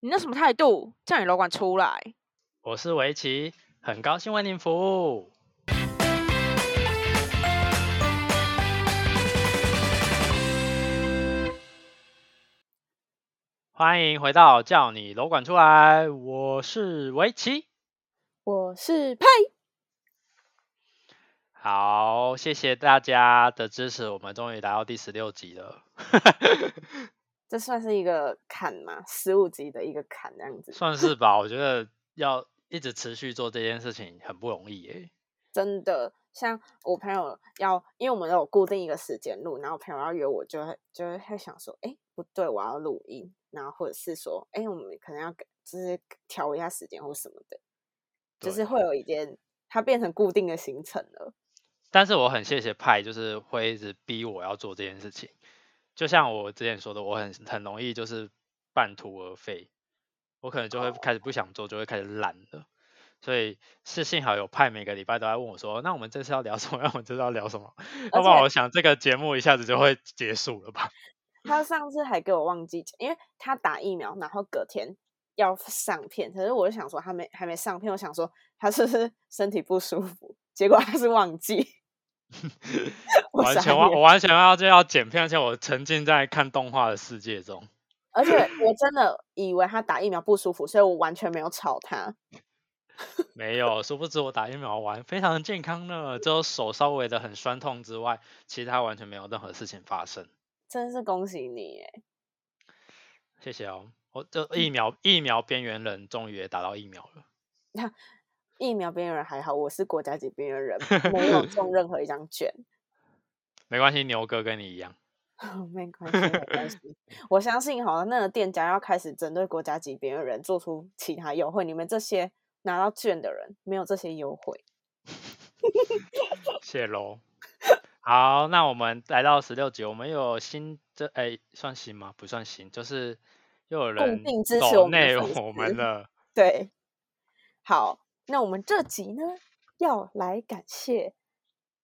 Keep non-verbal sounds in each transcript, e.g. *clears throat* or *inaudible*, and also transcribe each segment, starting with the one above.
你那什么态度？叫你楼管出来！我是围棋，很高兴为您服务。欢迎回到叫你楼管出来，我是围棋，我是派。好，谢谢大家的支持，我们终于来到第十六集了。*laughs* 这算是一个坎吗？十五级的一个坎，这样子算是 *laughs* 吧。我觉得要一直持续做这件事情很不容易耶。真的，像我朋友要，因为我们有固定一个时间录，然后朋友要约我，就会就会会想说，哎，不对，我要录音，然后或者是说，哎，我们可能要就是调一下时间或什么的，就是会有一件它变成固定的行程了。但是我很谢谢派，就是会一直逼我要做这件事情。就像我之前说的，我很很容易就是半途而废，我可能就会开始不想做，就会开始懒了。所以是幸好有派，每个礼拜都在问我说：“那我们这次要聊什么？*laughs* 那我们这次要聊什么？”要不然我想这个节目一下子就会结束了吧。他上次还给我忘记，因为他打疫苗，然后隔天要上片，可是我就想说他没还没上片，我想说他是不是身体不舒服，结果他是忘记。*laughs* 完全忘，我完全要就要剪片，而且我沉浸在看动画的世界中。*laughs* 而且我真的以为他打疫苗不舒服，所以我完全没有吵他。*laughs* 没有，殊不知我打疫苗完非常的健康呢，只有手稍微的很酸痛之外，其他完全没有任何事情发生。真是恭喜你哎！谢谢哦，我这疫苗疫苗边缘人终于也打到疫苗了。疫苗边缘人还好，我是国家级边缘人，*laughs* 没有中任何一张卷。*laughs* 没关系，牛哥跟你一样。*laughs* 没关系，没关系。我相信，好了，那个店家要开始针对国家级边缘人做出其他优惠。你们这些拿到券的人，没有这些优惠。谢喽。好，那我们来到十六集，我们有新这哎，算新吗？不算新，就是又有人懂内我们了。对，好。那我们这集呢，要来感谢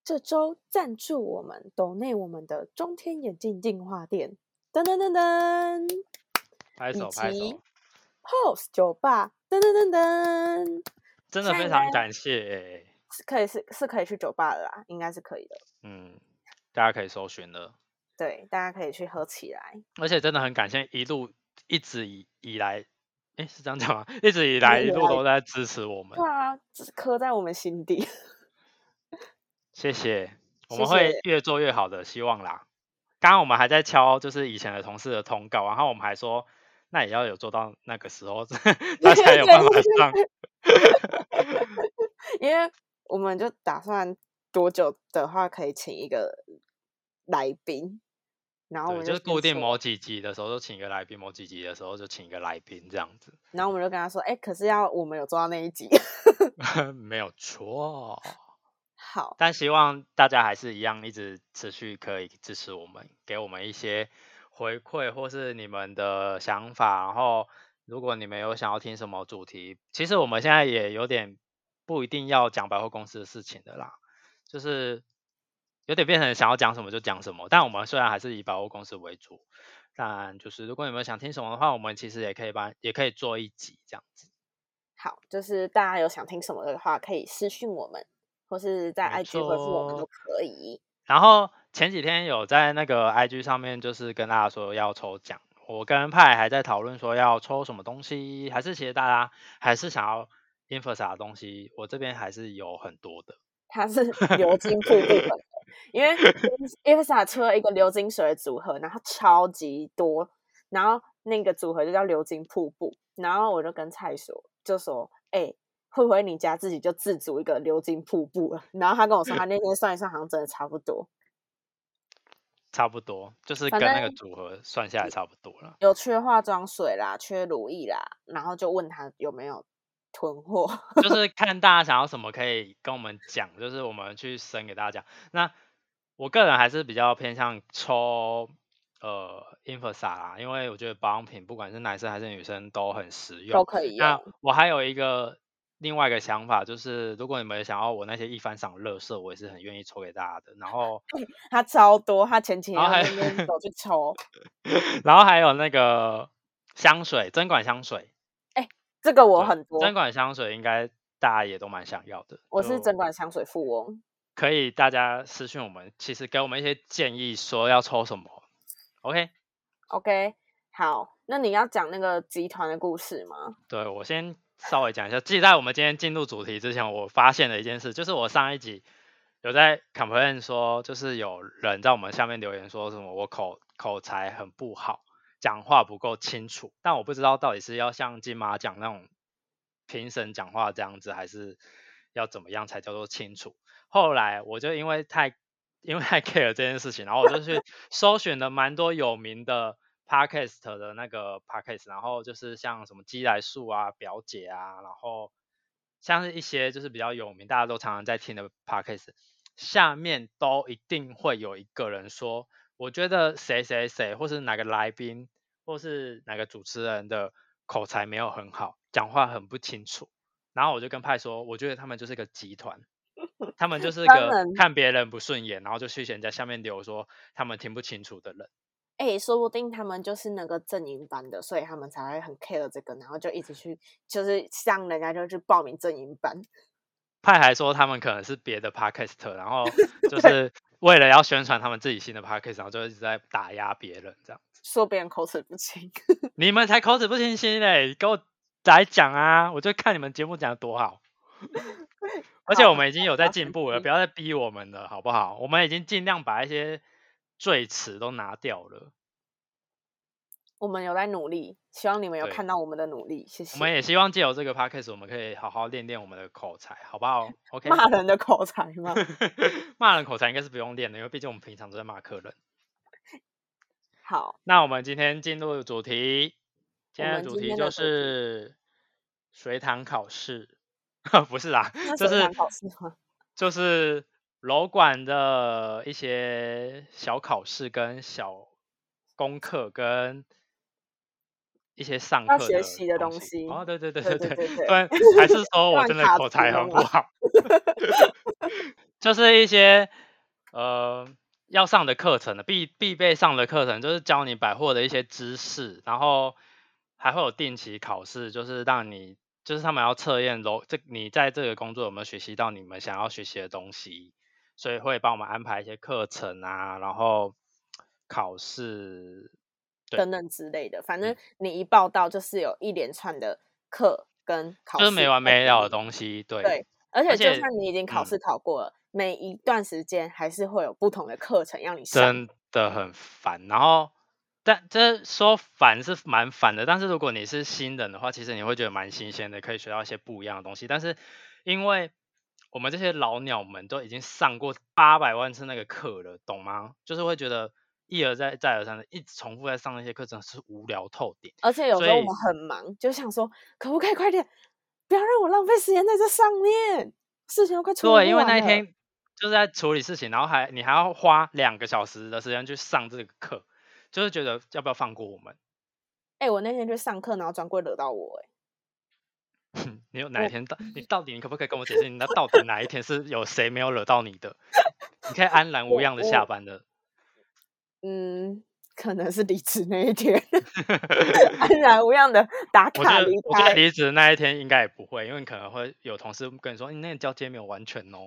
这周赞助我们、斗内我们的中天眼镜进化店，噔噔噔噔，拍手拍手，Pose 酒吧，噔噔噔噔，真的非常感谢，是可以是是可以去酒吧的啦，应该是可以的，嗯，大家可以搜寻的，对，大家可以去喝起来，而且真的很感谢一路一直以以来。哎，是这样讲吗？一直以来一路都在支持我们，对啊，刻在我们心底。*laughs* 谢谢，我们会越做越好的，希望啦。刚刚我们还在敲，就是以前的同事的通告，然后我们还说，那也要有做到那个时候，*laughs* 那才有办法上。*laughs* 因为我们就打算多久的话，可以请一个来宾。然后我们就是固定某几集的时候就请一个来宾，某几集的时候就请一个来宾这样子。然后我们就跟他说：“哎，可是要我们有做到那一集，*laughs* *laughs* 没有错。好，但希望大家还是一样，一直持续可以支持我们，给我们一些回馈或是你们的想法。然后，如果你们有想要听什么主题，其实我们现在也有点不一定要讲百货公司的事情的啦，就是。有点变成想要讲什么就讲什么，但我们虽然还是以百货公司为主，但就是如果你们想听什么的话，我们其实也可以帮，也可以做一集这样子。好，就是大家有想听什么的话，可以私信我们，或是在 IG 回复我们都可以。然后前几天有在那个 IG 上面，就是跟大家说要抽奖，我跟派还在讨论说要抽什么东西，还是其实大家还是想要 Infos 的东西，我这边还是有很多的。它是流金瀑布。因为 e v s a 出了一个流金水的组合，然后超级多，然后那个组合就叫流金瀑布，然后我就跟蔡说，就说，哎，会不会你家自己就自组一个流金瀑布了？然后他跟我说，他那天算一算，好像真的差不多，差不多，就是跟那个组合算下来差不多了。有缺化妆水啦，缺乳液啦，然后就问他有没有囤货，*laughs* 就是看大家想要什么，可以跟我们讲，就是我们去生给大家讲。那我个人还是比较偏向抽呃 i n f o s a 啦，因为我觉得保养品不管是男生还是女生都很实用，都可以用。那我还有一个另外一个想法，就是如果你们想要我那些一番赏乐色，我也是很愿意抽给大家的。然后 *laughs* 他超多，他前几天那边走去抽。*laughs* 然后还有那个香水，针管香水，这个我很多，针管香水应该大家也都蛮想要的。我是就针管香水富翁。可以大家私信我们，其实给我们一些建议，说要抽什么。OK，OK，好，那你要讲那个集团的故事吗？对我先稍微讲一下。记在我们今天进入主题之前，我发现了一件事，就是我上一集有在 complain 说，就是有人在我们下面留言说什么我口口才很不好，讲话不够清楚，但我不知道到底是要像金马奖那种评审讲话这样子，还是要怎么样才叫做清楚。后来我就因为太 *laughs* 因为太 care 这件事情，然后我就去搜寻了蛮多有名的 podcast 的那个 podcast，然后就是像什么鸡来树啊、表姐啊，然后像是一些就是比较有名，大家都常常在听的 podcast，下面都一定会有一个人说，我觉得谁谁谁，或是哪个来宾，或是哪个主持人的口才没有很好，讲话很不清楚。然后我就跟派说，我觉得他们就是个集团，他们就 *laughs* 是个看别人不顺眼，然后就去人家下面留说他们听不清楚的人。哎、说不定他们就是那个正营班的，所以他们才会很 care 这个，然后就一直去，就是像人家就去报名正营班。派还说他们可能是别的 podcast，然后 *laughs* 就是为了要宣传他们自己新的 p a c k a g e 然后就一直在打压别人这样。说别人口齿不清，*laughs* 你们才口齿不清晰嘞，给我来讲啊！我就看你们节目讲的多好，而且我们已经有在进步了，不要再逼我们了，好不好？我们已经尽量把一些赘词都拿掉了。我们有在努力，希望你们有看到我们的努力，谢谢。我们也希望借由这个 podcast，我们可以好好练练我们的口才，好不好？OK，*laughs* 骂人的口才吗？*laughs* 骂人口才应该是不用练的，因为毕竟我们平常都在骂客人。*laughs* 好，那我们今天进入主题，今天的主题就是随堂考试，不是啦，就是考试吗？就是楼管的一些小考试跟小功课跟一些上课学习的东西。哦，对对对对对对。不然还是说 *laughs* 我真的口才很不好。*laughs* 就是一些呃要上的课程的必必备上的课程，就是教你百货的一些知识，然后还会有定期考试，就是让你就是他们要测验楼这你在这个工作有没有学习到你们想要学习的东西，所以会帮我们安排一些课程啊，然后考试。等等之类的，反正嗯你一报到就是有一连串的课跟考试，就是没完没了的东西，对对，而且就算你已经考嗯试考过了，每一段时间还是会有不同的课程让你上。真的很烦。然后，但这说烦是蛮烦的，但是如果你是新人的话，其实你会觉得蛮新鲜的，可以学到一些不一样的东西。但是因为我们这些老鸟们都已经上过八百万次那个课了，懂吗？就是会觉得一而再再而三的一直重复在上那些课，真的是无聊透顶。而且有时候我们很忙，就想说可不可以快点，不要让我浪费时间在这上面，事情都快处理对，因为那一天就是在处理事情，然后还你还要花两个小时的时间去上这个课，就是觉得要不要放过我们？哎、我那天去上课，然后专柜惹到我、哎，你有哪一天到？你 *laughs* 到底你可不可以跟我解释，你那到底哪一天是有谁没有惹到你的？你可以安然无恙的下班的。嗯，可能是离职那一天，*laughs* *laughs* 安然无恙的打卡离开。我觉得离职那一天应该也不会，因为你可能会有同事跟你说，你那个交接没有完全哦。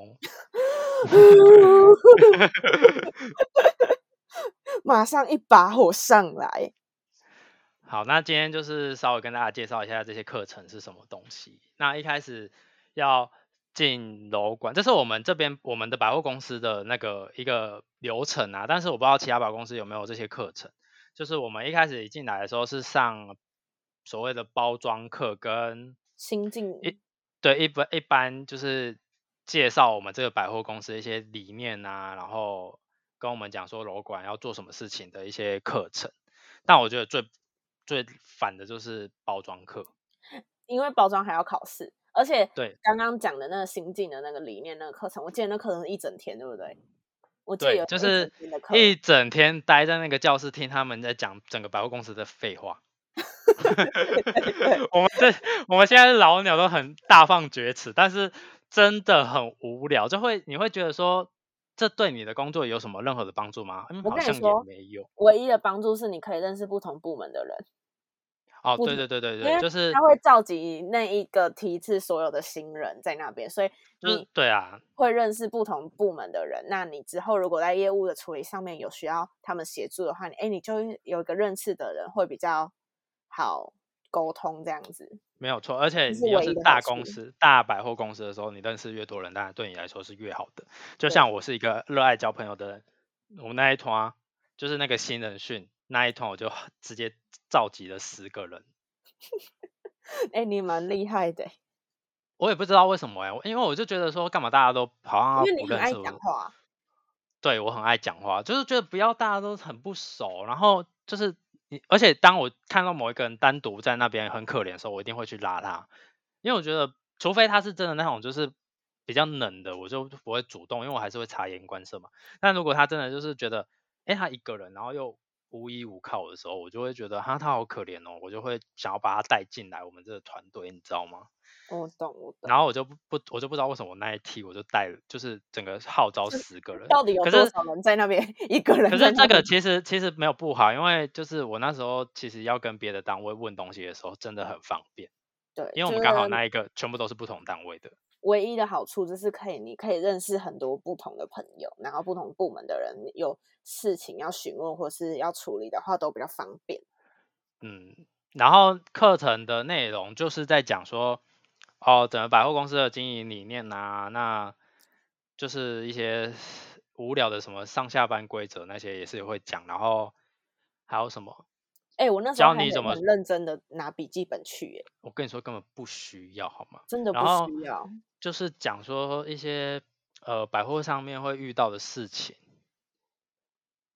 *laughs* 马上一把火上来。好，那今天就是稍微跟大家介绍一下这些课程是什么东西。那一开始要进楼管，这是我们这边我们的百货公司的那个一个流程啊，但是我不知道其他百货公司有没有这些课程。就是我们一开始一进来的时候是上所谓的包装课跟新进一对一般一般就是介绍我们这个百货公司一些理念啊，然后跟我们讲说楼管要做什么事情的一些课程。但我觉得最最烦的就是包装课，因为包装还要考试，而且对刚刚讲的那个心境的那个理念那个课程，我记得那课程是一整天，对不对？我记得，有就是一整天待在那个教室听他们在讲整个百货公司的废话。*laughs* 我们这我们现在老鸟都很大放厥词，但是真的很无聊，就会你会觉得说，这对你的工作有什么任何的帮助吗？嗯，我好像也跟你说没有。唯一的帮助是你可以认识不同部门的人。哦，不对对对对对，就是他会召集那一个梯次所有的新人在那边，所以就是你对啊，会认识不同部门的人。那你之后如果在业务的处理上面有需要他们协助的话，你哎，你就有一个认识的人会比较好沟通这样子。没有错，而且你又是大公司、大百货公司的时候，你认识越多人，当然对你来说是越好的。就像我是一个热爱交朋友的人，我们那一团啊就是那个新人训那一团，我就 *laughs* 直接召集了十个人。*laughs* 哎，你蛮厉害的欸，*laughs* 我也不知道为什么哎、因为我就觉得说，干嘛大家都好像不认识我？讲话。对我很爱讲话，就是觉得不要大家都很不熟，然后就是你，而且当我看到某一个人单独在那边很可怜的时候，我一定会去拉他，因为我觉得，除非他是真的那种就是比较冷的，我就不会主动，因为我还是会察言观色嘛。但如果他真的就是觉得，哎，他一个人，然后又无依无靠的时候，我就会觉得，哈，他好可怜哦，我就会想要把他带进来我们这个团队，你知道吗？我懂，我懂。然后我就不不，我就不知道为什么我那一期我就带了，就是整个号召十个人，到底有多少人在那边？*laughs* 一个人可是。这个其实其实没有不好，因为就是我那时候其实要跟别的单位问东西的时候，真的很方便，对，因为我们刚好那一个全部都是不同单位的。唯一的好处就是可以，你可以认识很多不同的朋友，然后不同部门的人有事情要询问或是要处理的话，都比较方便。嗯，然后课程的内容就是在讲说，哦，整个百货公司的经营理念啊，那就是一些无聊的什么上下班规则那些也是会讲，然后还有什么，哎、我那时候教你怎么很认真的拿笔记本去，耶，我跟你说根本不需要好吗？真的不需要。就是讲说一些呃百货上面会遇到的事情，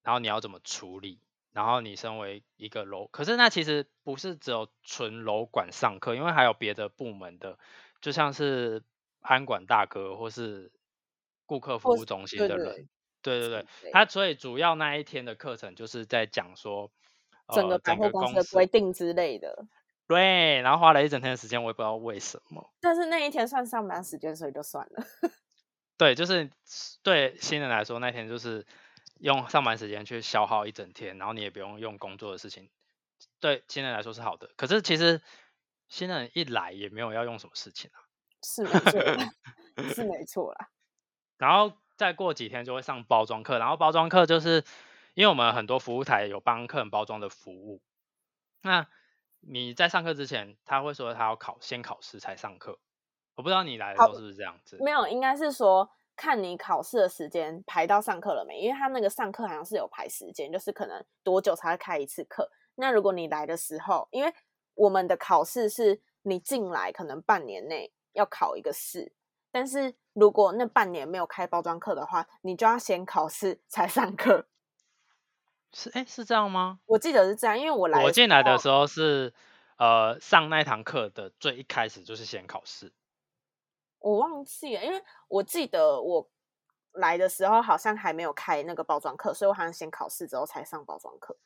然后你要怎么处理，然后你身为一个楼，可是那其实不是只有纯楼管上课，因为还有别的部门的，就像是安管大哥或是顾客服务中心的人，对对对，对他所以主要那一天的课程就是在讲说。呃，整个百整货公司的规定之类的。对，然后花了一整天的时间，我也不知道为什么。但是那一天算上班时间，所以就算了。*laughs* 对，就是对新人来说，那天就是用上班时间去消耗一整天，然后你也不用用工作的事情，对新人来说是好的。可是其实新人一来也没有要用什么事情啊，是没错，*laughs* 是没错啦。然后再过几天就会上包装课，然后包装课就是因为我们很多服务台有帮客人包装的服务，那你在上课之前，他会说他要考先考试才上课，我不知道你来的时候是不是这样子？没有，应该是说看你考试的时间排到上课了没，因为他那个上课好像是有排时间，就是可能多久才会开一次课。那如果你来的时候，因为我们的考试是你进来可能半年内要考一个试，但是如果那半年没有开包装课的话，你就要先考试才上课。是哎是这样吗？我记得是这样，因为我来我进来的候时候是呃上那堂课的最一开始就是先考试，我忘记了，因为我记得我来的时候好像还没有开那个包装课，所以我好像先考试之后才上包装课。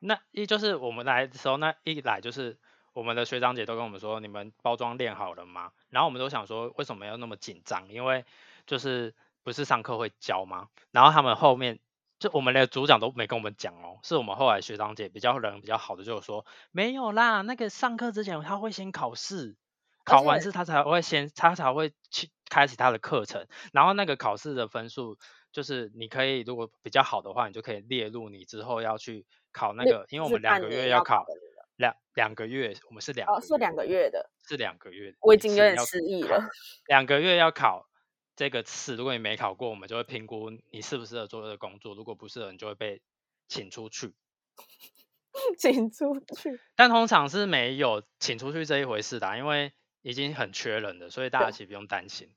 那一就是我们来的时候，那一来就是我们的学长姐都跟我们说，你们包装练好了吗？然后我们都想说，为什么要那么紧张？因为就是不是上课会教吗？然后他们后面就我们的组长都没跟我们讲哦，是我们后来学长姐比较人比较好的，就是说没有啦，那个上课之前他会先考试，考完试他才会先他才会去开始他的课程，然后那个考试的分数就是你可以如果比较好的话，你就可以列入你之后要去考那个，因为我们两个月要考两两个月，我们是两是两个月的，是两个月，我已经有点失忆了。两个月要考这个试，如果你没考过，我们就会评估你适不适合做这个工作，如果不适合，你就会被请出去。*laughs* 请出去。但通常是没有请出去这一回事的啊、因为已经很缺人了，所以大家其实不用担心。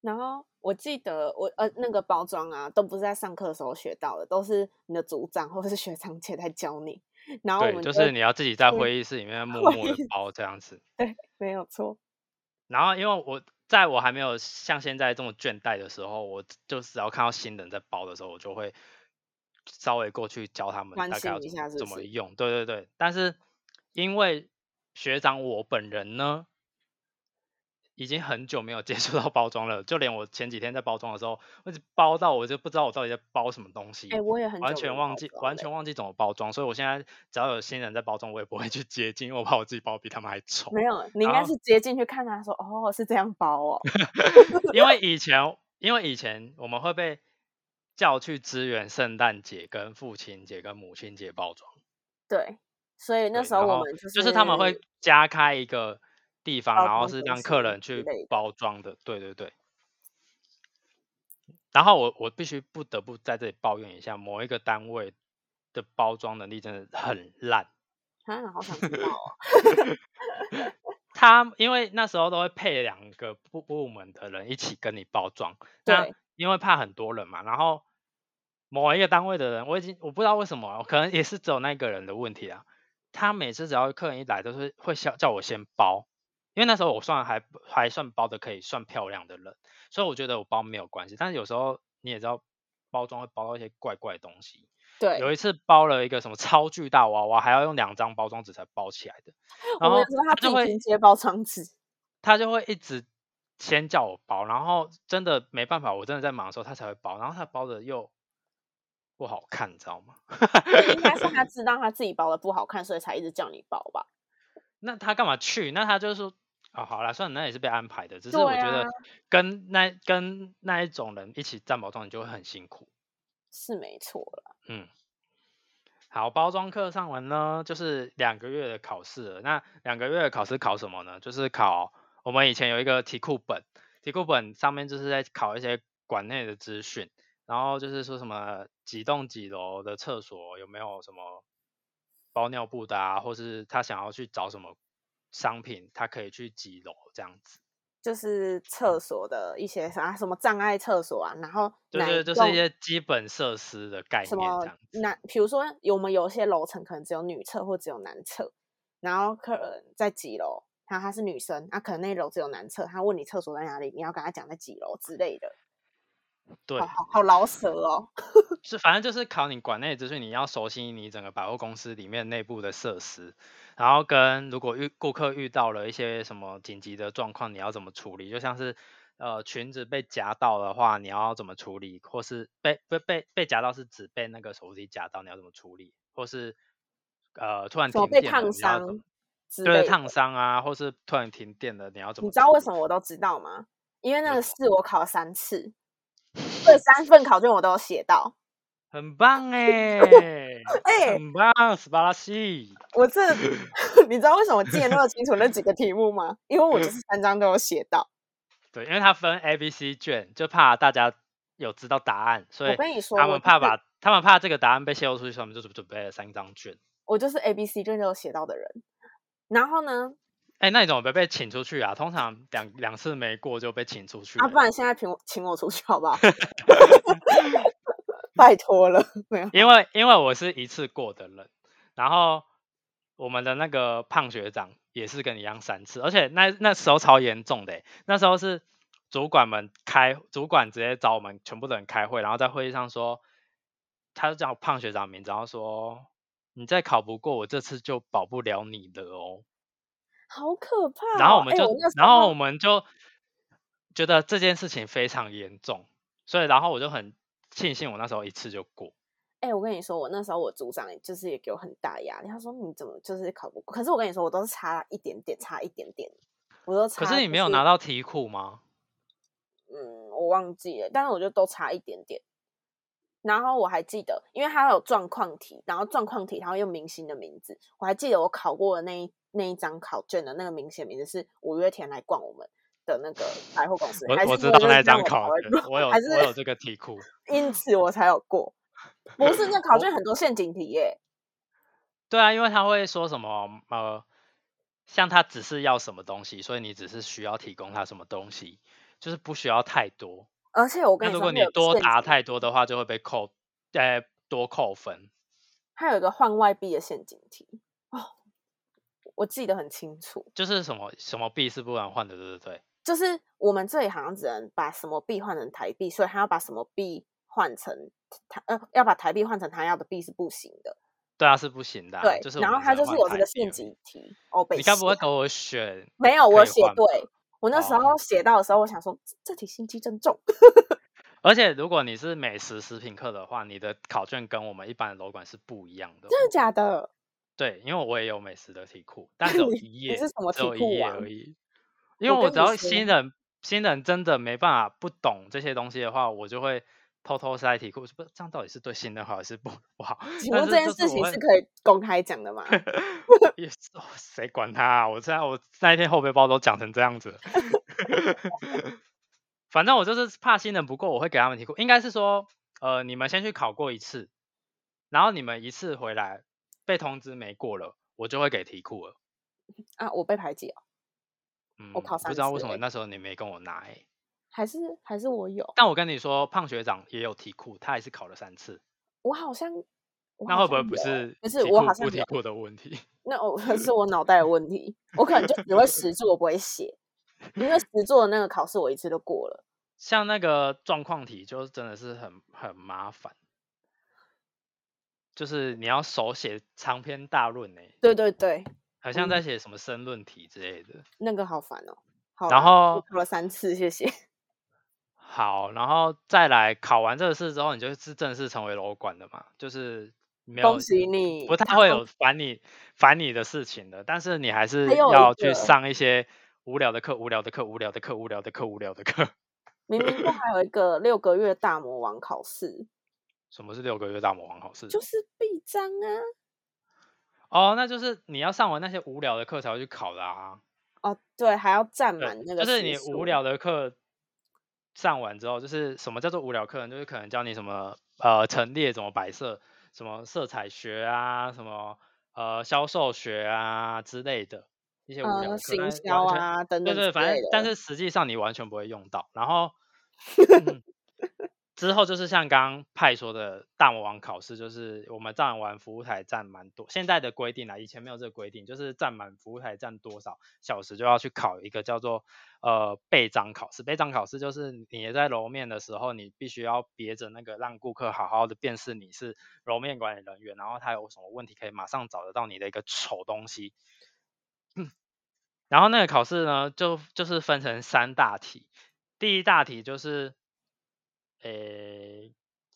然后我记得我呃那个包装啊，都不是在上课的时候学到的，都是你的组长或者是学长姐在教你。然后我，们就是你要自己在会会议室里面默默的议包这样子。对，没有错。然后因为我在我还没有像现在这么倦怠的时候，我就只要看到新人在包的时候，我就会稍微过去教他们关大概要怎么用。对对对，但是因为学长我本人呢，已经很久没有接触到包装了，就连我前几天在包装的时候，我一直包到我就不知道我到底在包什么东西。哎，我也很完全忘记，完全忘记怎么包装，所以我现在只要有新人在包装，我也不会去接近，因为我怕我自己包比他们还丑。没有，你应该是接进去看他说，哦，是这样包哦。*laughs* 因为以前，因为以前我们会被叫去支援圣诞节、跟父亲节、跟母亲节包装。对，所以那时候我们就是就是他们会加开一个。地方，然后是让客人去包装的，对对对。然后我我必须不得不在这里抱怨一下，某一个单位的包装能力真的很烂。*laughs* 啊，好想知道哦。*laughs* 他因为那时候都会配两个部部门的人一起跟你包装，那因为怕很多人嘛。然后某一个单位的人，我已经我不知道为什么，可能也是只有那个人的问题啊。他每次只要客人一来，都是会叫叫我先包。因为那时候我算还还算包的可以算漂亮的人，所以我觉得我包没有关系。但是有时候你也知道，包装会包到一些怪怪的东西。对，有一次包了一个什么超巨大娃娃，还要用两张包装纸才包起来的。*laughs* 然后他就会接包装纸，*laughs* 他就会一直先叫我包，然后真的没办法，我真的在忙的时候他才会包，然后他包的又不好看，你知道吗？*laughs* 应该是他知道他自己包的不好看，所以才一直叫你包吧？那他干嘛去？那他就是说。哦，好啦，算了，那也是被安排的。只是我觉得跟那跟那一种人一起站包装，你就会很辛苦。是没错啦。嗯，好，包装课上完呢，就是两个月的考试了。那两个月的考试考什么呢？就是考我们以前有一个题库本，题库本上面就是在考一些馆内的资讯，然后就是说什么几栋几楼的厕所有没有什么包尿布的啊，或是他想要去找什么。商品，它可以去几楼这样子，就是厕所的一些啥什么障碍厕所啊，然后对对，就是一些基本设施的概念这样子。男，比如说我们有些楼层可能只有女厕或只有男厕，然后客人在几楼，他他是女生，那可能那楼只有男厕，他问你厕所在哪里，你要跟他讲在几楼之类的。对，好好老舍哦。*laughs* 是，反正就是考你管内资讯，你要熟悉你整个百货公司里面内部的设施。然后跟如果遇顾客遇到了一些什么紧急的状况，你要怎么处理？就像是呃裙子被夹到的话，你要怎么处理？或是被被被被夹到是指被那个手机夹到，你要怎么处理？或是呃突然停电，烫伤，对烫伤啊，或是突然停电了，你要怎么？你知道为什么我都知道吗？因为那个试我考了三次，这三份考卷我都有写到。很棒哎，哎，很棒，斯巴拉西。我这，*laughs* 你知道为什么记得那么清楚那几个题目吗？因为我就是三张都有写到。对，因为他分 A、B、C 卷，就怕大家有知道答案，所以我跟你说，他们怕把他们怕这个答案被泄露出去，所以他们就准备了三张卷。我就是 A、B、C 卷都有写到的人。然后呢？哎，那你怎么没被请出去啊？通常两两次没过就被请出去。啊，不然现在请我请我出去好不好？*laughs* 拜托了，*laughs* 没有，因为因为我是一次过的人，然后我们的那个胖学长也是跟你一样三次，而且那那时候超严重的，那时候是主管们开，主管直接找我们全部的人开会，然后在会议上说，他就叫胖学长名字，然后说你再考不过我这次就保不了你了哦，好可怕。然后我们就，然后我们就觉得这件事情非常严重，所以然后我就很。庆幸我那时候一次就过。哎，我跟你说，我那时候我组长就是也给我很大压力。他说你怎么就是考不过？可是我跟你说，我都是差一点点，差一点点，我都差。可是你没有拿到题库吗？嗯，我忘记了，但是我觉得都差一点点。然后我还记得，因为他有状况题，然后状况题它会用明星的名字。我还记得我考过的那一那一张考卷的那个明显名字是五月天来逛我们。的那个百货公司，我我知道那张考卷，我有我有这个题库，*laughs* 因此我才有过。不是那考卷很多陷阱题耶。对啊，因为他会说什么呃，像他只是要什么东西，所以你只是需要提供他什么东西，就是不需要太多。而且我跟你说，如果你多答太多的话，就会被扣，呃，多扣分。还有一个换外币的陷阱题哦，我记得很清楚，就是什么什么币是不能换的，对不对？就是我们这里好像只能把什么币换成台币，所以他要把什么币换成台呃，要把台币换成他要的币是不行的。对啊，是不行的。对，就是然后他就是有这个陷阱题哦。你该不会给我选？没有，我写对，我那时哦候写到的时候，我想说这这题心机真重。*laughs* 而且如果你是美食食品课的话，你的考卷跟我们一般的楼管是不一样的哦。真的假的？对，因为我也有美食的题库，*laughs* 但只有一页，你是什么题库王页而已。因为我只要新人新人真的没办法不懂这些东西的话，我就会偷偷塞题库。不，这样到底是对新人好还是不不好？*laughs* 请问这件事情是可以公开讲的吗？*laughs* 也是哦谁管他啊？我现在我那一天后背包都讲成这样子，*laughs* 反正我就是怕新人不过，我会给他们题库。应该是说，呃，你们先去考过一次，然后你们一次回来被通知没过了，我就会给题库了。啊，我被排挤哦，嗯，我考三不知道为什么那时候你没跟我拿诶、还是还是我有？但我跟你说，胖学长也有题库，他也是考了三次，我好像我那会不会不是不是我好像有不题库的问题？那 *laughs* 我是我脑袋的问题，我可能就只会实做，我不会写，因为实做的那个考试我一次就过了。*laughs* 像那个状况题，就真的是很很麻烦，就是你要手写长篇大论呢、对对对，好像在嗯写什么申论题之类的。那个好烦哦。好然后考了三次，谢谢。*laughs* 好，然后再来考完这个试之后，你就是正式成为楼管的嘛，就是没有恭喜你，不太会有烦你烦你的事情的，但是你还是要去上一些无聊的课、无聊的课、无聊的课、无聊的课、无聊的课。*laughs* 明明就还有一个六个月大魔王考试，*laughs* 什么是六个月大魔王考试？就是臂章啊。哦，那就是你要上完那些无聊的课才会去考的啊。哦，对，还要占满那个就是你无聊的课上完之后，就是什么叫做无聊课呢？就是可能教你什么呃陈列怎么摆设，什么色彩学啊，什么呃销售学啊之类的一些无聊的行但销啊等对对，等之类反正但。是实际上你完全不会用到。然后、*laughs* 嗯之后就是像刚派说的大魔王考试，就是我们站完服务台站蛮多，现在的规定啦，以前没有这个规定，就是站满服务台站多少小时就要去考一个叫做呃备章考试。备章考试就是你在揉面的时候，你必须要别着那个让顾客好好的辨识你是揉面管理人员，然后他有什么问题可以马上找得到你的一个丑东西。然后那个考试呢，就就是分成三大题，第一大题就是，诶，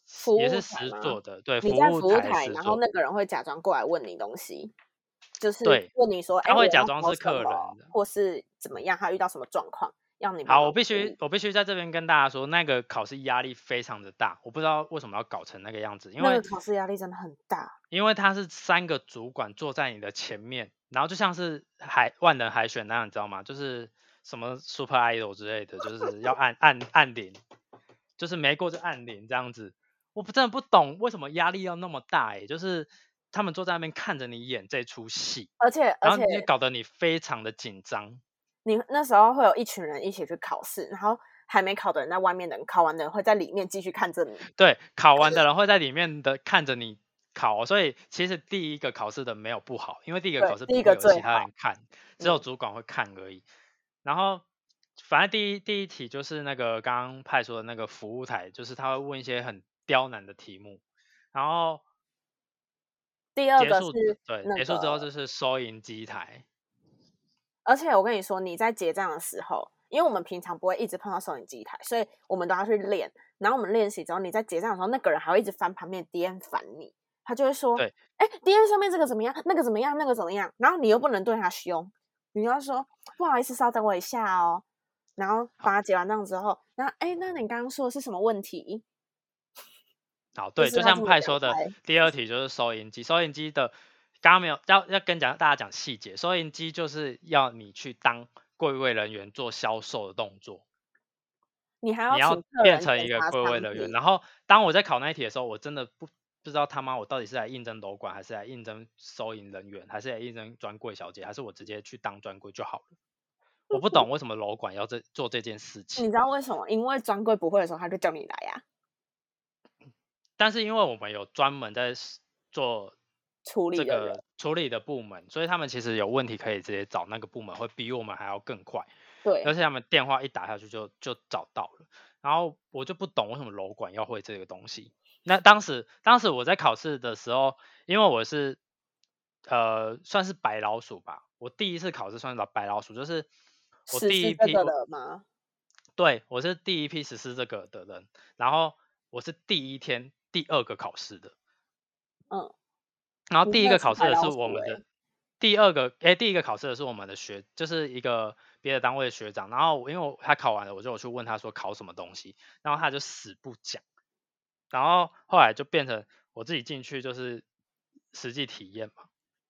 服务也是实吗做的，对，你在服务台然后那个人会假装过来问你东西，就是对问你说，哎，他会假装是客人的。或是怎么样，他遇到什么状况，要你好，我必须我必须在这边跟大家说，那个考试压力非常的大，我不知道为什么要搞成那个样子，因为那个考试压力真的很大。因为他是三个主管坐在你的前面，然后就像是海万人海选那样，你知道吗？就是什么 Super Idol 之类的，就是要按按按铃，就是没过就按铃这样子。我不真的不懂为什么压力要那么大诶、就是他们坐在那边看着你演这出戏，而且而且就搞得你非常的紧张。你那时候会有一群人一起去考试，然后还没考的人在外面等，考完的人会在里面继续看着你。对，考完的人会在里面的看着你考哦，所以其实第一个考试的没有不好，因为第一个考试第一个有其他人看，只有嗯主管会看而已。然后反正第一第一题就是那个刚刚派说的那个服务台，就是他会问一些很刁难的题目，然后第二个是对结束之后就是收银机台，而且我跟你说，你在结账的时候，因为我们平常不会一直碰到收银机台，所以我们都要去练。然后我们练习之后，你在结账的时候，那个人还会一直翻旁边的 DM 烦你，他就会说：“对，哎，DM 上面这个怎么样？那个怎么样？那个怎么样？”然后你又不能对他凶，你就要说：“不好意思，稍等我一下哦。”然后把它结完账之后，那哎，那你刚刚说的是什么问题？好，*laughs* 对，就像派说的，第二题就是收银机，收银机的刚刚没有要要跟讲大家讲细节，收银机就是要你去当柜位人员做销售的动作，你还你要请客变成一个柜位人员。然后当我在考那一题的时候，我真的不不知道他妈我到底是来应征楼管，还是来应征收银人员，还是来应征专柜小姐，还是我直接去当专柜就好了。我不懂为什么楼管要这做这件事情你，知道为什么？因为专柜不会的时候，他就叫你来呀、但是因为我们有专门在做处理这。个处理的部门，所以他们其实有问题可以直接找那个部门，会比我们还要更快。对，而且他们电话一打下去就就找到了。然后我就不懂为什么楼管要会这个东西。那当时当时我在考试的时候，因为我是呃算是白老鼠吧，我第一次考试算是白老鼠，就是我第一批我的吗？对我是第一批实施这个的人，然后我是第一天第二个考试的，嗯，然后第一个考试的是我们的欸，第二个哎第一个考试的是我们的学，就是一个别的单位的学长，然后因为我他考完了，我就有去问他说考什么东西，然后他就死不讲，然后后来就变成我自己进去就是实际体验嘛，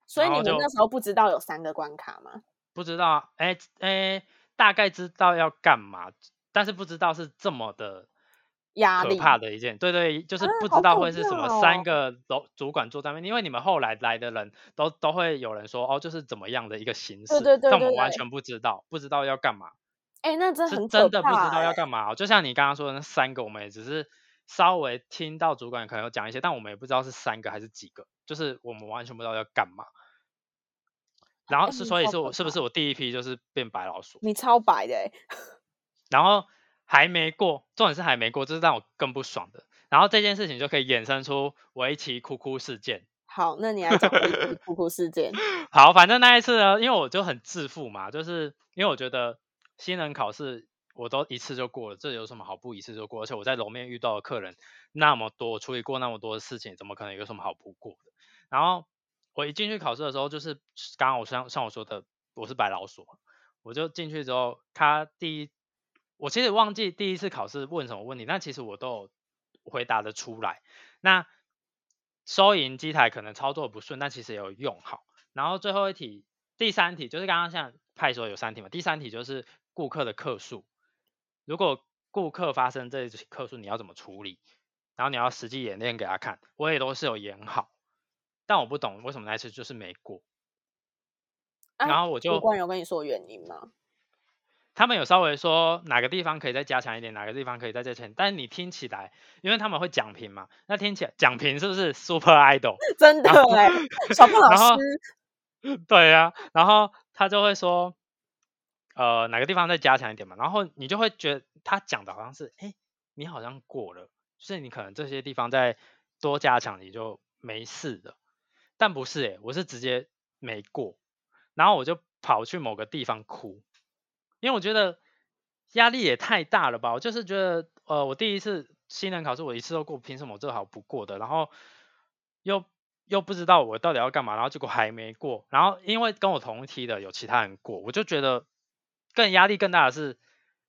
所以你们那时候不知道有三个关卡吗？不知道哎哎大概知道要干嘛，但是不知道是这么的。可压力怕的一件，对对，就是啊不知道会是什么三哦个楼主管坐在那边，因为你们后来来的人都都会有人说哦，就是怎么样的一个形式，对对但我们完全不知道，不知道要干嘛，哎、那真是真的不知道要干嘛哦。就像你刚刚说的那三个，我们也只是稍微听到主管可能有讲一些，但我们也不知道是三个还是几个，就是我们完全不知道要干嘛。然后是，所以是我是不是我第一批就是变白老鼠？你超白的、欸，*laughs* 然后还没过，重点是还没过，这是让我更不爽的。然后这件事情就可以衍生出围棋哭哭事件。好，那你来讲围棋哭哭事件。*laughs* 好，反正那一次呢，因为我就很自负嘛，就是因为我觉得新人考试我都一次就过了，这有什么好不一次就过？而且我在楼面遇到的客人那么多，我处理过那么多的事情，怎么可能有什么好不过的？然后我一进去考试的时候，就是刚刚我像像我说的，我是白老鼠，我就进去之后，他第一，我其实忘记第一次考试问什么问题，但其实我都有回答的出来。那收银机台可能操作不顺，但其实也有用好。然后最后一题，第三题就是刚刚像派说有三题嘛，第三题就是顾客的客数，如果顾客发生这些客数，你要怎么处理？然后你要实际演练给他看，我也都是有演好，但我不懂为什么那一次就是没过。啊然后我就有跟你说原因吗？他们有稍微说哪个地方可以再加强一点，哪个地方可以再加强，但是你听起来，因为他们会讲评嘛，那听起来讲评是不是 Super Idol？*laughs* 真的哎、小胖老师，*laughs* 对呀、然后他就会说，呃，哪个地方再加强一点嘛，然后你就会觉得他讲的好像是，哎，你好像过了，就是你可能这些地方再多加强，你就没事的，但不是诶，我是直接没过，然后我就跑去某个地方哭，因为我觉得压力也太大了吧，我就是觉得，呃，我第一次新人考试我一次都过，凭什么我这好不过的？然后又又不知道我到底要干嘛，然后结果还没过，然后因为跟我同一梯的有其他人过，我就觉得更压力更大的是，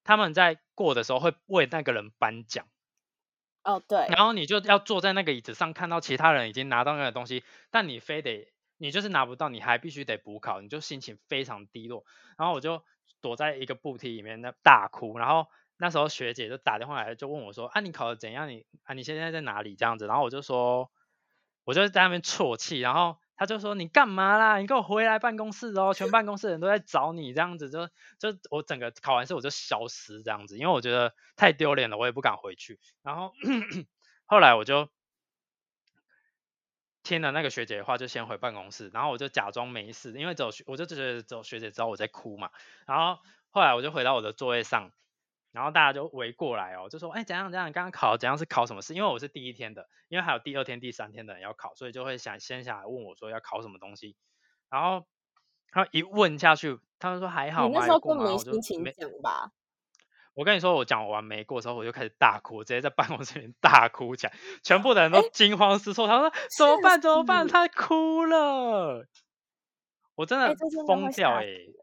他们在过的时候会为那个人颁奖，哦对，然后你就要坐在那个椅子上，看到其他人已经拿到那个东西，但你非得你就是拿不到，你还必须得补考，你就心情非常低落。然后我就躲在一个布梯里面那大哭，然后那时候学姐就打电话来，就问我说：“啊，你考的怎样？你啊你现在在哪里？”这样子，然后我就说，我就在那边啜泣，然后他就说：“你干嘛啦？你给我回来办公室哦！全办公室人都在找你，这样子就就我整个考完试我就消失这样子，因为我觉得太丢脸了，我也不敢回去。然后 *clears throat* 后来我就听了那个学姐的话，就先回办公室，然后我就假装没事，因为只有我就觉得只有学姐知道我在哭嘛。然后后来我就回到我的座位上，然后大家就围过来哦，就说：“哎，怎样怎样？刚刚考怎样是考什么事？”因为我是第一天的，因为还有第二天、第三天的人要考，所以就会想先下来问我说要考什么东西。然后他一问下去，他们说还好吗？你那时候更没心情没讲吧？我跟你说，我讲完没过之后，我就开始大哭，直接在办公室里面大哭起来，全部的人都惊慌失措。他说：“怎么办？怎么办？”他哭了，我真的疯掉哎、欸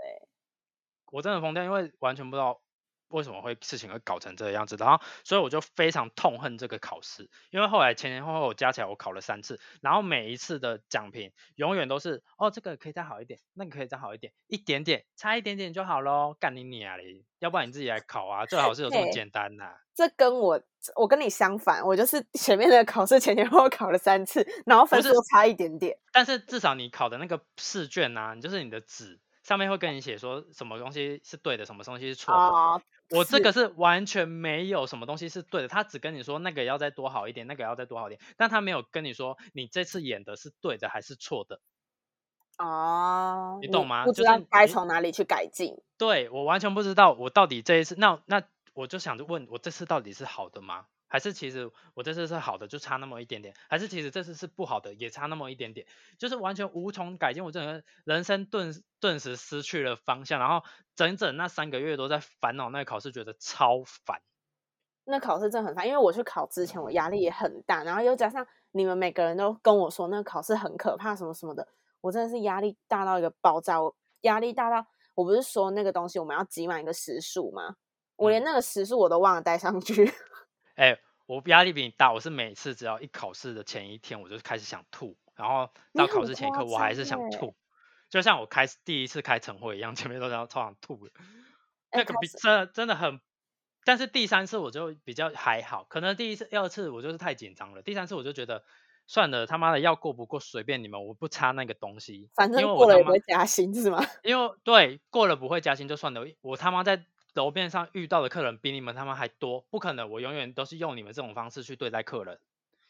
我真的疯掉，因为完全不知道为什么会事情会搞成这个样子，然后所以我就非常痛恨这个考试，因为后来前前后后加起来我考了三次，然后每一次的奖评永远都是哦这个可以再好一点，那个可以再好一点，一点点差一点点就好咯，干你娘嘞！要不然你自己来考啊，最好是有这么嘿简单呐、这跟我我跟你相反，我就是 *laughs* 前面的考试前前后后考了三次，然后分数都差一点点。但是至少你考的那个试卷啊，你就是你的纸上面会跟你写说什么东西是对的，什么东西是错的。我这个是完全没有什么东西是对的，他只跟你说那个要再多好一点，那个要再多好一点，但他没有跟你说你这次演的是对的还是错的。哦，你懂吗不知道该从哪里去改进。对我完全不知道我到底这一次，那那我就想着问我这次到底是好的吗？还是其实我这次是好的，就差那么一点点？还是其实这次是不好的，也差那么一点点？就是完全无从改进，我整个人生顿顿时失去了方向，然后整整那三个月都在烦恼那个考试，觉得超烦。那考试真的很烦，因为我去考之前我压力也很大，然后又加上你们每个人都跟我说那个考试很可怕什么什么的，我真的是压力大到一个爆炸。我压力大到我不是说那个东西我们要挤满一个时数吗？我连那个时数我都忘了带上去。哎，我压力比你大，我是每次只要一考试的前一天我就开始想吐，然后到考试前一刻我还是想吐，就像我开第一次开晨会一样，前面都要超想吐的，那个比真真的很。但是第三次我就比较还好，可能第一次、第二次我就是太紧张了。第三次我就觉得算了，他妈的要过不过随便你们，我不差那个东西。反正过了也不会加薪是吗？因为对，过了不会加薪就算了。我他妈在楼面上遇到的客人比你们他们还多，不可能，我永远都是用你们这种方式去对待客人，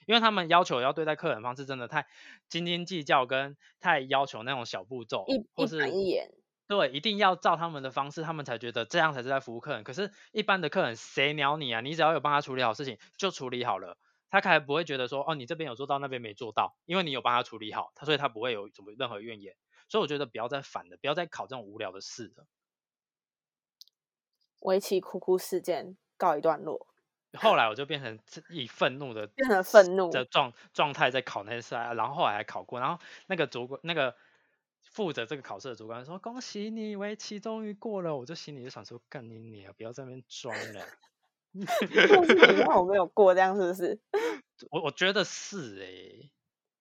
因为他们要求要对待客人方式真的太斤斤计较，跟太要求那种小步骤，一或是一眼。对，一定要照他们的方式，他们才觉得这样才是在服务客人。可是，一般的客人谁鸟你啊？你只要有帮他处理好事情，就处理好了，他才不会觉得说，哦，你这边有做到，那边没做到，因为你有帮他处理好，他所以他不会有什么任何怨言。所以我觉得不要再烦了，不要再考这种无聊的事了。围棋哭哭事件告一段落。后来我就变成以愤怒的变成愤怒的状状态在考那些试，然后后来还考过，然后那个主管那个。负责这个考试的主管说：“恭喜你，围棋终于过了。”我就心里就想说：“干你你啊，不要在那边装了。”然后我没有过，这样是不是？*laughs* 我我觉得是哎，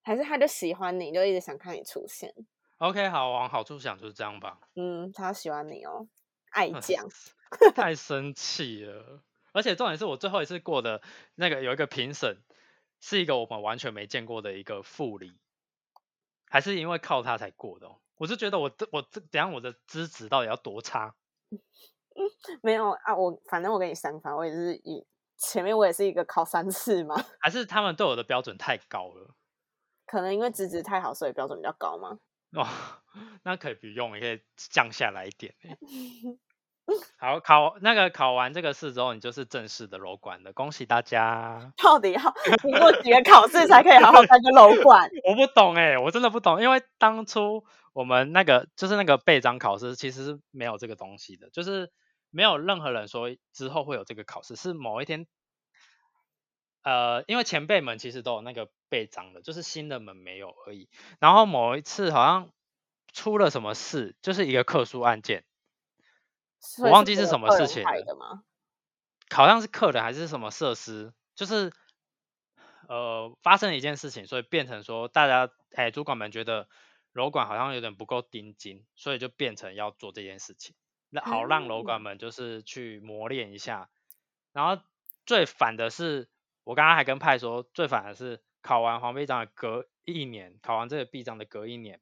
还是他就喜欢你，就一直想看你出现。OK，好，往好处想就是这样吧。嗯，他喜欢你哦，爱将。太 *laughs* 生气了，而且重点是我最后一次过的那个有一个评审，是一个我们完全没见过的一个副理，还是因为靠他才过的。我就觉得我这我这等下我的资质到底要多差？*laughs* 没有啊，我反正我跟你相反，我也是以前面我也是一个考三次嘛。还是他们对我的标准太高了？*laughs* 可能因为资质太好，所以标准比较高吗？哦，*laughs* 那可以不用，也可以降下来一点。*laughs* 好，考那个考完这个试之后，你就是正式的楼管了，恭喜大家！到底要经过几个考试才可以好好当个楼管？*laughs* 我不懂哎，我真的不懂，因为当初我们那个就是那个备章考试，其实是没有这个东西的，就是没有任何人说之后会有这个考试，是某一天，呃，因为前辈们其实都有那个备章的，就是新的门没有而已。然后某一次好像出了什么事，就是一个特殊案件。我忘记是什么事情了，好像是客人还是什么设施，就是呃发生了一件事情，所以变成说大家哎主管们觉得楼管好像有点不够盯紧，所以就变成要做这件事情，那好让楼管们就是去磨练一下。然后最烦的是，我刚刚还跟派说，最烦的是考完黄臂章的隔一年，考完这个臂章的隔一年。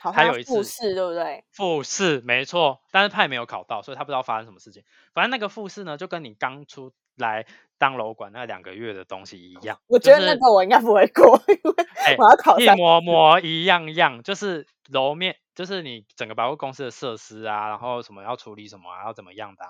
还有一次复试，对不对？复试没错，但是派没有考到，所以他不知道发生什么事情。反正那个复试呢，就跟你刚出来当楼管那两个月的东西一样。我觉得那个我应该不会过，因为我要考一模模一样样，就是楼面，就是你整个百货公司的设施啊，然后什么要处理什么，要怎么样的。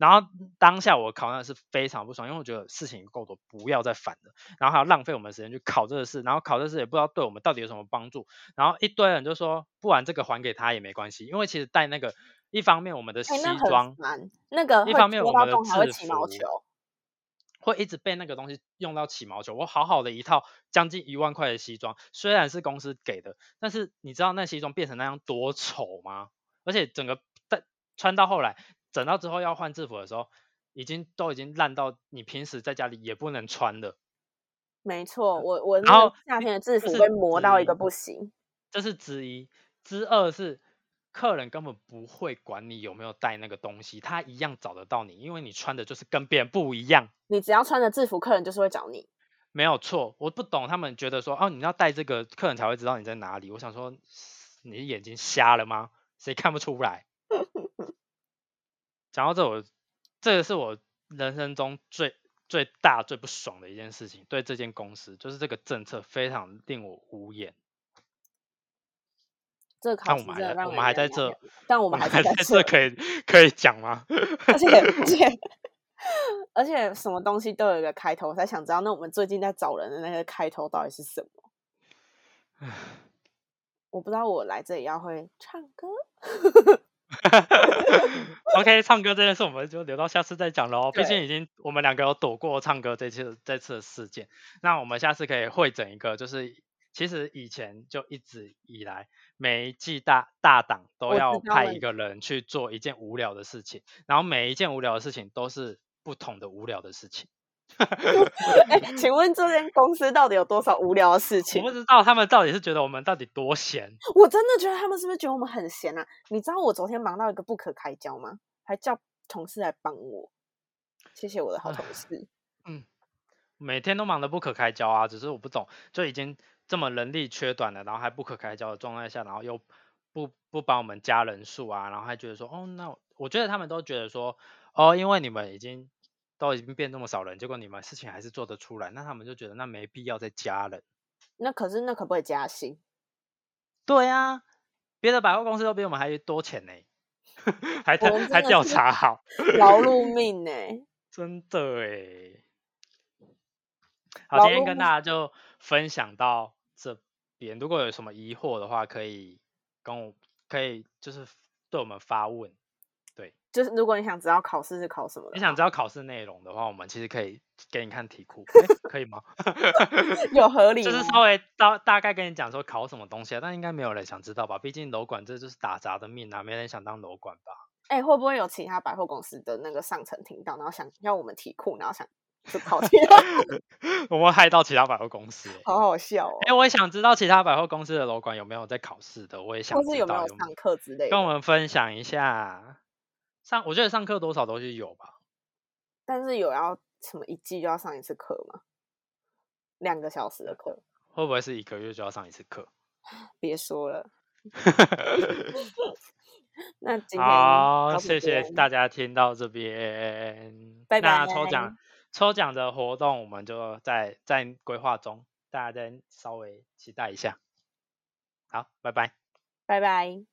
然后当下我考那是非常不爽，因为我觉得事情够多，不要再烦了。然后还要浪费我们时间去考这个试，然后考这个试也不知道对我们到底有什么帮助。然后一堆人就说，不然这个还给他也没关系，因为其实带那个一方面我们的西装，那个一方面我们的制服会一直被那个东西用到起毛球。我好好的一套将近一万块的西装，虽然是公司给的，但是你知道那西装变成那样多丑吗？而且整个在穿到后来。整到之后要换制服的时候，已经都已经烂到你平时在家里也不能穿了。没错，我我然后夏天的制服被磨到一个不行。这是之一，之二是客人根本不会管你有没有带那个东西，他一样找得到你，因为你穿的就是跟别人不一样。你只要穿着制服，客人就是会找你。没有错，我不懂他们觉得说哦，你要带这个，客人才会知道你在哪里。我想说，你眼睛瞎了吗？谁看不出来？讲到这，我这个是我人生中最最大最不爽的一件事情，对这间公司，就是这个政策非常令我无言。这考试我们我们还在这，但我们还在这，可以可以讲吗？*laughs* 而且而且而且什么东西都有一个开头，我才想知道，那我们最近在找人的那个开头到底是什么？我不知道我来这里要会唱歌。*laughs* OK，唱歌这件事我们就留到下次再讲喽。毕竟已经我们两个有躲过唱歌这次这次的事件，那我们下次可以会整一个，就是其实以前就一直以来每一季大大档都要派一个人去做一件无聊的事情，然后每一件无聊的事情都是不同的无聊的事情。哎、*laughs* 请问这间公司到底有多少无聊的事情我不？知道他们到底是觉得我们到底多闲，我真的觉得他们是不是觉得我们很闲啊？你知道我昨天忙到一个不可开交吗？还叫同事来帮我，谢谢我的好同事。嗯每天都忙得不可开交啊！只是我不懂，就已经这么人力缺短了，然后还不可开交的状态下，然后又不不帮我们加人数啊，然后还觉得说，哦，那我我觉得他们都觉得说，哦，因为你们已经都已经变那么少人，结果你们事情还是做得出来，那他们就觉得那没必要再加人。那可是那可不可以加薪？对啊，别的百货公司都比我们还多钱呢，*laughs* 还还调查 *laughs* *laughs* 好，劳碌命呢、真的哎。好，今天跟大家就分享到这边。如果有什么疑惑的话，可以跟我，可以就是对我们发问。就是如果你想知道考试是考什么的，你想知道考试内容的话，我们其实可以给你看题库，*laughs* 可以吗？*laughs* 有合理？*laughs* 就是稍微大大概跟你讲说考什么东西啊，但应该没有人想知道吧？毕竟楼管这就是打杂的命啊，没人想当楼管吧？哎、会不会有其他百货公司的那个上层听到，然后想要我们题库，然后想就考其他，我们害到其他百货公司、欸。好好笑哦。哎、我也想知道其他百货公司的楼管有没有在考试的，我也想知道是有没有上课之类的，跟我们分享一下。上我觉得上课多少都是有吧。但是有要什么一季就要上一次课吗？两个小时的课，会不会是一个月就要上一次课？别说了。*laughs* *laughs* 那今天好，谢谢大家听到这边。拜那抽拜奖抽奖的活动我们就在在规划中，大家再稍微期待一下。好，拜拜。拜拜。